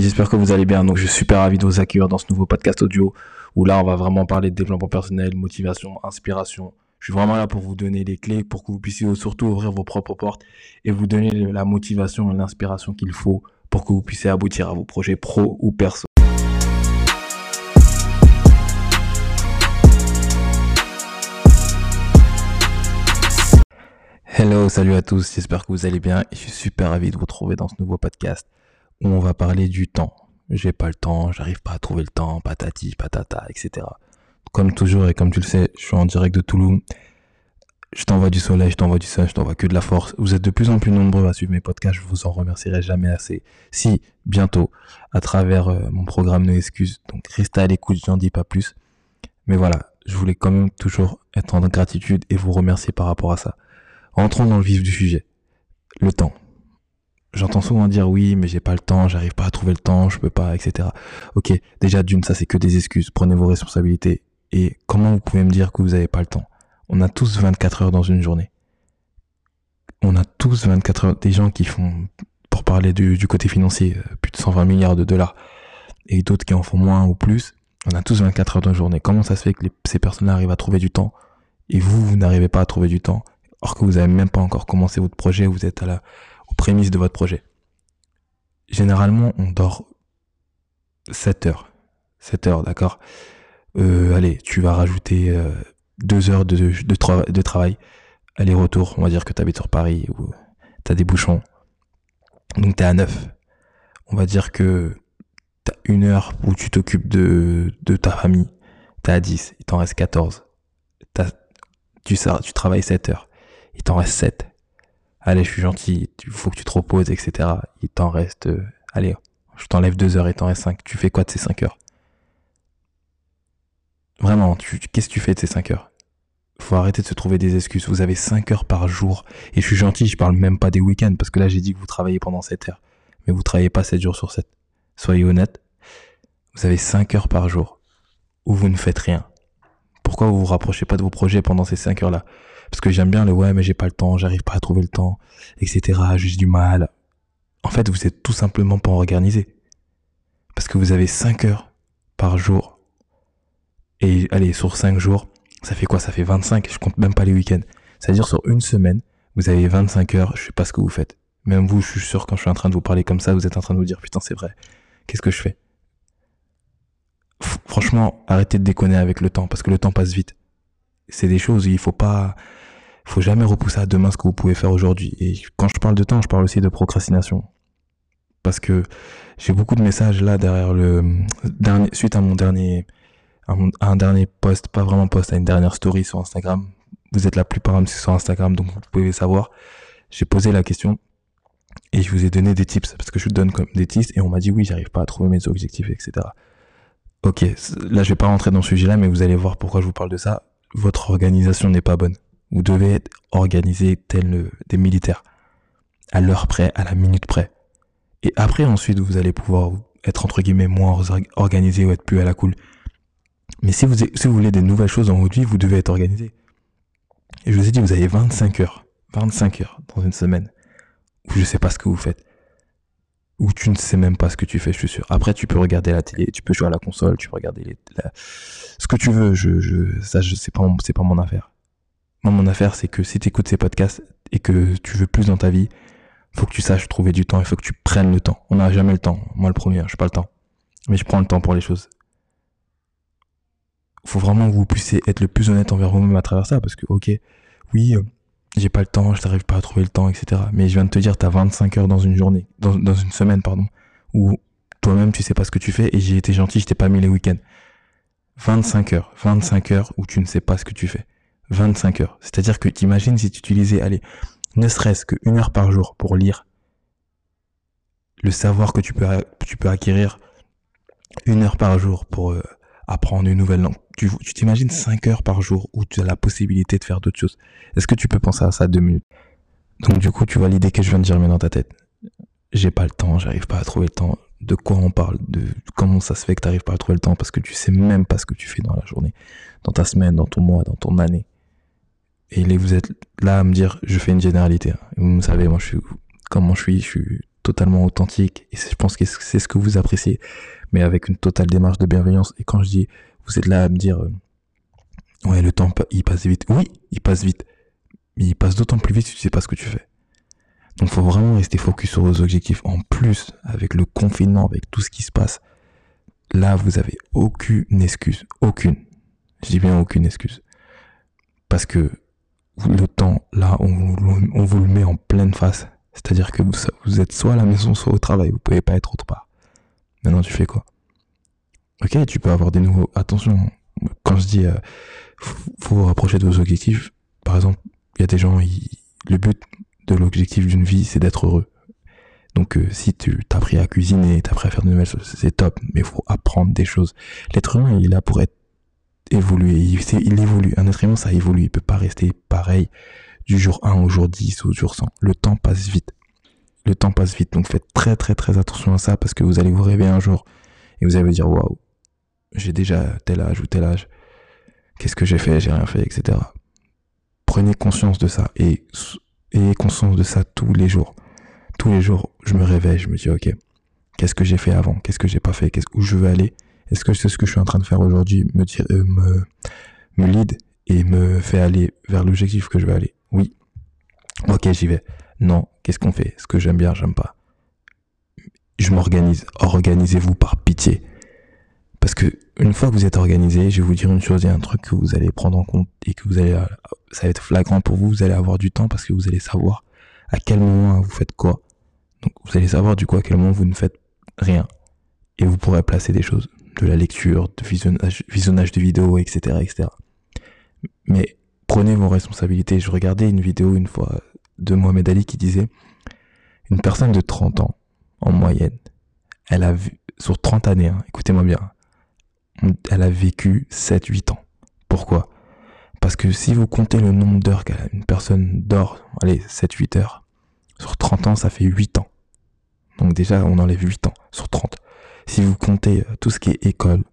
J'espère que vous allez bien. Donc, je suis super ravi de vous accueillir dans ce nouveau podcast audio où là, on va vraiment parler de développement personnel, motivation, inspiration. Je suis vraiment là pour vous donner les clés pour que vous puissiez surtout ouvrir vos propres portes et vous donner la motivation et l'inspiration qu'il faut pour que vous puissiez aboutir à vos projets pro ou perso. Hello, salut à tous, j'espère que vous allez bien et je suis super ravi de vous retrouver dans ce nouveau podcast où on va parler du temps. J'ai pas le temps, j'arrive pas à trouver le temps, patati, patata, etc. Comme toujours et comme tu le sais, je suis en direct de Toulouse. Je t'envoie du soleil, je t'envoie du sun, je t'envoie que de la force. Vous êtes de plus en plus nombreux à suivre mes podcasts, je vous en remercierai jamais assez. Si, bientôt, à travers euh, mon programme No Excuses, donc restez à l'écoute, j'en dis pas plus. Mais voilà, je voulais quand même toujours être en gratitude et vous remercier par rapport à ça. Rentrons dans le vif du sujet. Le temps. J'entends souvent dire oui, mais j'ai pas le temps, j'arrive pas à trouver le temps, je peux pas, etc. Ok, déjà d'une, ça c'est que des excuses. Prenez vos responsabilités. Et comment vous pouvez me dire que vous avez pas le temps? On a tous 24 heures dans une journée. On a tous 24 heures. Des gens qui font, pour parler du, côté financier, euh, plus de 120 milliards de dollars. Et d'autres qui en font moins ou plus. On a tous 24 heures dans une journée. Comment ça se fait que ces personnes-là arrivent à trouver du temps? Et vous, vous n'arrivez pas à trouver du temps or que vous avez même pas encore commencé votre projet, vous êtes à la, aux prémices de votre projet. Généralement, on dort 7 heures. 7 heures, d'accord? Euh, Allez, tu vas rajouter euh, 2 heures de, travail. Aller-retour, on va dire que tu habites sur Paris ou tu as des bouchons. Donc tu es à 9. On va dire que tu as une heure où tu t'occupes de, de ta famille. Tu à 10, il t'en reste 14. tu, tu travailles 7 heures il t'en reste 7. Allez, je suis gentil, il faut que tu te reposes, etc. Il t'en reste, euh, allez, je t'enlève 2 heures, il t'en reste 5. Tu fais quoi de ces 5 heures? Vraiment, qu'est-ce que tu fais de ces 5 heures? Faut arrêter de se trouver des excuses. Vous avez 5 heures par jour. Et je suis gentil, je parle même pas des week-ends, parce que là j'ai dit que vous travaillez pendant 7 heures. Mais vous travaillez pas 7 jours sur 7. Soyez honnête. Vous avez 5 heures par jour où vous ne faites rien. Pourquoi vous vous rapprochez pas de vos projets pendant ces 5 heures-là? Parce que j'aime bien le ouais, mais j'ai pas le temps, j'arrive pas à trouver le temps, etc. J'ai du mal. En fait, vous êtes tout simplement pas organisé. Parce que vous avez 5 heures par jour. Et allez, sur 5 jours, ça fait quoi? Ça fait 25, je compte même pas les week-ends. C'est-à-dire sur une semaine, vous avez 25 heures, je sais pas ce que vous faites. Même vous, je suis sûr, quand je suis en train de vous parler comme ça, vous êtes en train de vous dire, putain, c'est vrai. Qu'est-ce que je fais? Franchement, arrêtez de déconner avec le temps, parce que le temps passe vite. C'est des choses, il faut pas, faut jamais repousser à demain ce que vous pouvez faire aujourd'hui. Et quand je parle de temps, je parle aussi de procrastination. Parce que j'ai beaucoup de messages là derrière le suite à mon dernier, un dernier post, pas vraiment post, à une dernière story sur Instagram. Vous êtes la plupart sur Instagram, donc vous pouvez savoir. J'ai posé la question et je vous ai donné des tips parce que je vous donne comme des tips et on m'a dit oui, j'arrive pas à trouver mes objectifs, etc. Ok, là je vais pas rentrer dans ce sujet-là, mais vous allez voir pourquoi je vous parle de ça. Votre organisation n'est pas bonne. Vous devez être organisé tel des militaires, à l'heure près, à la minute près. Et après, ensuite, vous allez pouvoir être entre guillemets moins organisé ou être plus à la cool. Mais si vous, voulez des nouvelles choses dans votre vie, vous devez être organisé. Et je vous ai dit, vous avez 25 heures, 25 heures dans une semaine, où je sais pas ce que vous faites. Où tu ne sais même pas ce que tu fais, je suis sûr. Après, tu peux regarder la télé, tu peux jouer à la console, tu peux regarder les, ce que tu veux. Je, je, ça, je, c'est pas, c'est pas mon affaire. Moi, mon affaire, c'est que si tu écoutes ces podcasts et que tu veux plus dans ta vie, faut que tu saches trouver du temps, il faut que tu prennes le temps. On n'a jamais le temps. Moi, le premier, je pas le temps. Mais je prends le temps pour les choses. Faut vraiment que vous puissiez être le plus honnête envers vous-même à travers ça, parce que, ok, oui, euh, j'ai pas le temps, je n'arrive pas à trouver le temps, etc. Mais je viens de te dire, tu as 25 heures dans une journée, dans, une semaine, pardon, où toi-même, tu sais pas ce que tu fais, et j'ai été gentil, je t'ai pas mis les week-ends. 25 heures, 25 heures où tu ne sais pas ce que tu fais. 25 heures. C'est-à-dire que t'imagines si tu utilisais, allez, ne serait-ce qu'une heure par jour pour lire le savoir que tu peux, tu peux acquérir une heure par jour pour euh, apprendre une nouvelle langue. Tu t'imagines 5 heures par jour où tu as la possibilité de faire d'autres choses. Est-ce que tu peux penser à ça deux minutes? Donc du coup, tu vois l'idée que je viens de dire dans ta tête. J'ai pas le temps, j'arrive pas à trouver le temps. De quoi on parle? De comment ça se fait que t'arrives pas à trouver le temps parce que tu sais même pas ce que tu fais dans la journée, dans ta semaine, dans ton mois, dans ton année. Et vous êtes là à me dire, je fais une généralité. Hein. Vous savez, moi, je suis, comment je suis, je suis totalement authentique. Et je pense que c'est ce que vous appréciez, mais avec une totale démarche de bienveillance. Et quand je dis, vous êtes là à me dire, euh, ouais, le temps, il passe vite. Oui, il passe vite. Mais il passe d'autant plus vite si tu sais pas ce que tu fais. Donc faut vraiment rester focus sur vos objectifs. En plus, avec le confinement, avec tout ce qui se passe, là, vous avez aucune excuse. Aucune. Je dis bien aucune excuse. Parce que le temps, là, on, on vous le met en pleine face. C'est-à-dire que vous, êtes soit à la maison, soit au travail. Vous pouvez pas être autre part. Maintenant, tu fais quoi? Ok, tu peux avoir des nouveaux... Attention, quand je dis... Euh, faut, vous rapprocher de vos objectifs. Par exemple, il y a des gens... le but de l'objectif d'une vie, c'est d'être heureux. Donc euh, si tu t'as appris à cuisiner, t'as appris à faire de nouvelles choses, c'est top, mais il faut apprendre des choses. L'être humain, il est là pour être évolué, il, il, évolue. Un être humain, ça évolue, il peut pas rester pareil du jour 1 au jour 10 au jour 100. Le temps passe vite. Le temps passe vite, donc faites très très très attention à ça parce que vous allez vous réveiller un jour et vous allez vous dire waouh, j'ai déjà tel âge ou tel âge. Qu'est-ce que j'ai fait, j'ai rien fait, etc. Prenez conscience de ça et ayez conscience de ça tous les jours tous les jours, je me réveille, je me dis, ok, qu'est-ce que j'ai fait avant? Qu'est-ce que j'ai pas fait? Qu'est-ce où je veux aller? Est-ce que c'est ce que je suis en train de faire aujourd'hui? Me, euh, me, me lead et me fait aller vers l'objectif que je veux aller Oui. Ok, j'y vais. Non, qu'est-ce qu'on fait? Ce que j'aime bien, j'aime pas. Je m'organise. Organisez-vous par pitié. Parce que une fois que vous êtes organisé, je vais vous dire une chose, il y a un truc que vous allez prendre en compte et que vous allez, ça va être flagrant pour vous, vous allez avoir du temps parce que vous allez savoir à quel moment vous faites quoi. Donc vous allez savoir du coup à quel moment vous ne faites rien. Et vous pourrez placer des choses, de la lecture, de visionnage, visionnage de vidéos, etc., etc. Mais prenez vos responsabilités. Je regardais une vidéo une fois de Mohamed Ali qui disait une personne de 30 ans, en moyenne, elle a sur 30 années, hein, écoutez-moi bien, elle a vécu 7-8 ans. Pourquoi? Parce que si vous comptez le nombre d'heures qu'une personne dort, allez, 7-8 heures, sur 30 ans, ça fait 8 ans. Donc déjà, on enlève 8 ans sur 30. Si vous comptez euh, tout ce qui est école,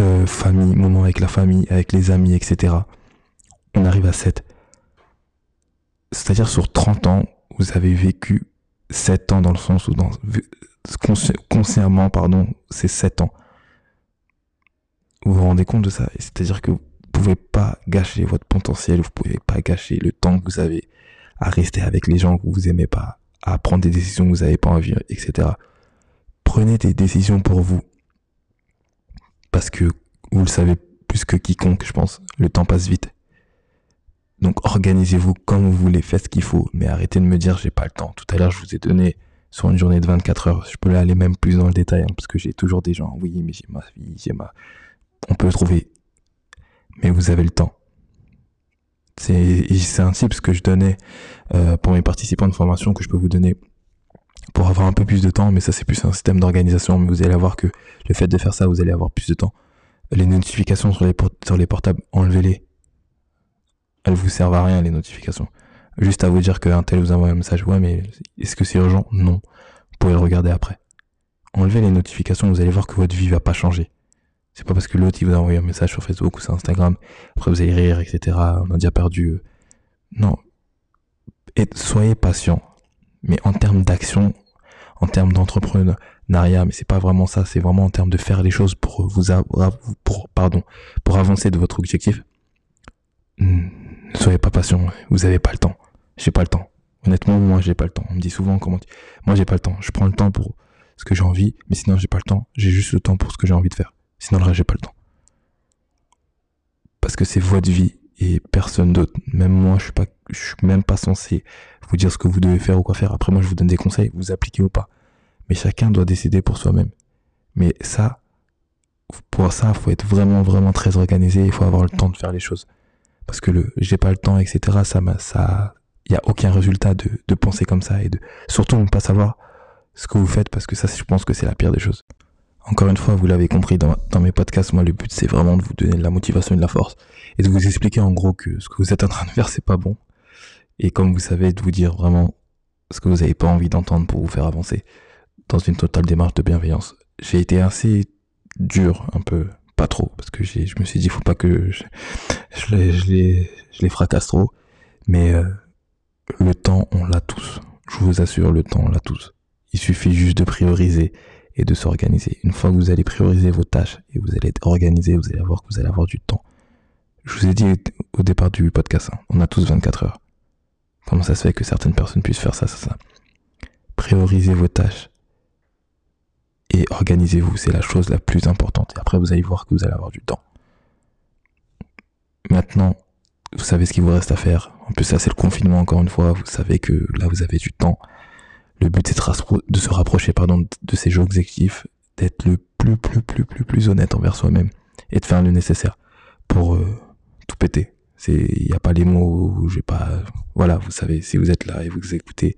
euh, famille, moment avec la famille, avec les amis, etc., on arrive à 7. C'est-à-dire sur 30 ans, vous avez vécu 7 ans dans le sens où dans, consciemment, pardon, c'est 7 ans. Vous vous rendez compte de ça? C'est-à-dire que vous pouvez pas gâcher votre potentiel, vous pouvez pas gâcher le temps que vous avez à rester avec les gens que vous aimez pas, à prendre des décisions que vous n'avez pas envie, etc. Prenez des décisions pour vous. Parce que vous le savez plus que quiconque, je pense. Le temps passe vite. Donc organisez-vous comme vous voulez, faites ce qu'il faut, mais arrêtez de me dire j'ai pas le temps. Tout à l'heure, je vous ai donné sur une journée de 24 heures. Je peux aller même plus dans le détail, hein, parce que j'ai toujours des gens, oui, mais j'ai ma vie, j'ai ma... On peut trouver. Mais vous avez le temps. C'est un tips que je donnais euh, pour mes participants de formation que je peux vous donner pour avoir un peu plus de temps, mais ça c'est plus un système d'organisation. Mais vous allez voir que le fait de faire ça, vous allez avoir plus de temps. Les notifications sur les, sur les portables, enlevez-les. Elles vous servent à rien les notifications. Juste à vous dire qu'un tel vous envoie un message. Ouais, mais est-ce que c'est urgent? Non. Vous pouvez le regarder après. Enlevez les notifications, vous allez voir que votre vie va pas changer. C'est pas parce que l'autre il vous a envoyé un message sur Facebook ou sur Instagram, après vous allez rire, etc. On a déjà perdu. Non. Soyez patient. Mais en termes d'action, en termes d'entrepreneuriat, mais c'est pas vraiment ça, c'est vraiment en termes de faire les choses pour vous pour pardon, pour avancer de votre objectif. Hmm, ne soyez pas patient, vous avez pas le temps. J'ai pas le temps. Honnêtement, moi j'ai pas le temps. On me dit souvent comment moi j'ai pas le temps. Je prends le temps pour ce que j'ai envie, mais sinon j'ai pas le temps. J'ai juste le temps pour ce que j'ai envie de faire. Sinon, le reste, j'ai pas le temps. Parce que c'est votre vie et personne d'autre. Même moi, je suis suis même pas censé vous dire ce que vous devez faire ou quoi faire. Après, moi, je vous donne des conseils, vous appliquez ou pas. Mais chacun doit décider pour soi-même. Mais ça, pour ça, faut être vraiment, vraiment très organisé. Il faut avoir le temps de faire les choses. Parce que le, j'ai pas le temps, etc. Ça ça, il y a aucun résultat de, de penser comme ça et de, surtout ne pas savoir ce que vous faites parce que ça, je pense que c'est la pire des choses. Encore une fois, vous l'avez compris dans, mes podcasts, moi le but c'est vraiment de vous donner de la motivation et de la force et de vous expliquer en gros que ce que vous êtes en train de faire c'est pas bon. Et comme vous savez, de vous dire vraiment ce que vous n'avez pas envie d'entendre pour vous faire avancer dans une totale démarche de bienveillance. J'ai été assez dur, un peu, pas trop, parce que je me suis dit, faut pas que je, les fracasse trop. Mais euh, le temps, on l'a tous. Je vous assure, le temps, on l'a tous. Il suffit juste de prioriser et de s'organiser. Une fois que vous allez prioriser vos tâches et vous allez être organisé, vous allez voir que vous allez avoir du temps. Je vous ai dit au départ du podcast, hein, on a tous 24 heures. Comment ça se fait que certaines personnes puissent faire ça, ça, ça? Priorisez vos tâches et organisez-vous, c'est la chose la plus importante. Et après, vous allez voir que vous allez avoir du temps. Maintenant, vous savez ce qu'il vous reste à faire. En plus, ça, c'est le confinement, encore une fois. Vous savez que là, vous avez du temps. Le but, c'est de se rapprocher, pardon, de ces objectifs, d'être le plus, plus, plus, plus, plus honnête envers soi-même et de faire le nécessaire pour euh, tout péter. Il n'y a pas les mots, j'ai pas, voilà, vous savez, si vous êtes là et vous écoutez,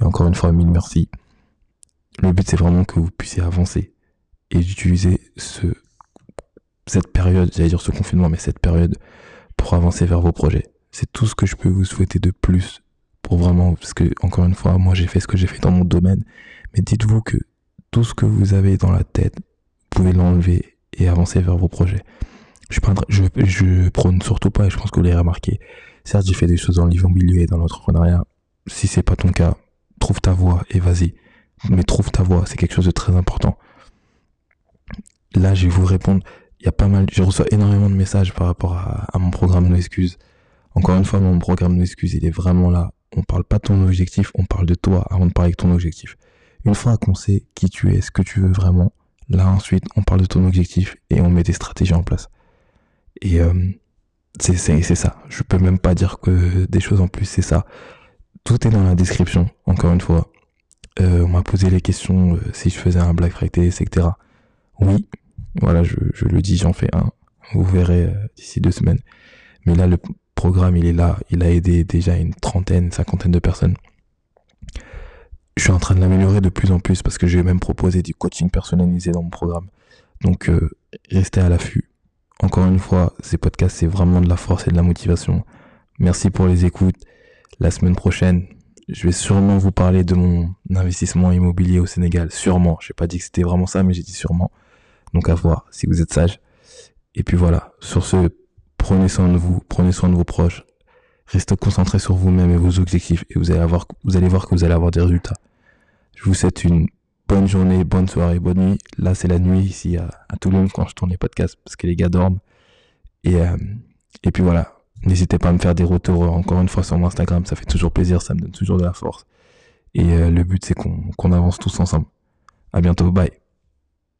et encore une fois, mille merci. Le but, c'est vraiment que vous puissiez avancer et utiliser ce, cette période, j'allais dire ce confinement, mais cette période pour avancer vers vos projets. C'est tout ce que je peux vous souhaiter de plus vraiment, parce que, encore une fois, moi, j'ai fait ce que j'ai fait dans mon domaine, mais dites-vous que tout ce que vous avez dans la tête, vous pouvez l'enlever et avancer vers vos projets. Je, prône surtout pas, et je pense que vous l'avez remarqué. Certes, j'ai fait des choses dans l'immobilier et dans l'entrepreneuriat. Si c'est pas ton cas, trouve ta voie et vas-y. Mais trouve ta voie, c'est quelque chose de très important. Là, je vais vous répondre. Il y a pas mal, je reçois énormément de messages par rapport à, mon programme No Excuse. Encore une fois, mon programme No Excuse, il est vraiment là. On parle pas de ton objectif, on parle de toi avant de parler de ton objectif. Une fois qu'on sait qui tu es, ce que tu veux vraiment, là ensuite, on parle de ton objectif et on met des stratégies en place. Et euh, c'est ça. Je peux même pas dire que des choses en plus, c'est ça. Tout est dans la description, encore une fois. Euh, on m'a posé les questions euh, si je faisais un Black Friday, etc. Oui, voilà, je, le dis, j'en fais un. Vous verrez d'ici deux semaines. Mais là, le programme, il est là. Il a aidé déjà une trentaine, cinquantaine de personnes. Je suis en train de l'améliorer de plus en plus parce que j'ai même proposé du coaching personnalisé dans mon programme. Donc, restez à l'affût. Encore une fois, ces podcasts, c'est vraiment de la force et de la motivation. Merci pour les écoutes. La semaine prochaine, je vais sûrement vous parler de mon investissement immobilier au Sénégal. Sûrement. Je n'ai pas dit que c'était vraiment ça, mais j'ai dit sûrement. Donc à voir si vous êtes sage. Et puis voilà. Sur ce, prenez soin de vous, prenez soin de vos proches. Restez concentrés sur vous-même et vos objectifs et vous allez avoir, vous allez voir que vous allez avoir des résultats. Je vous souhaite une bonne journée, bonne soirée, bonne nuit. Là, c'est la nuit ici à, à Toulouse quand je tourne les podcasts parce que les gars dorment. Et, euh, et puis voilà. N'hésitez pas à me faire des retours encore une fois sur mon Instagram. Ça fait toujours plaisir. Ça me donne toujours de la force. Et euh, le but, c'est qu'on avance tous ensemble. À bientôt. Bye.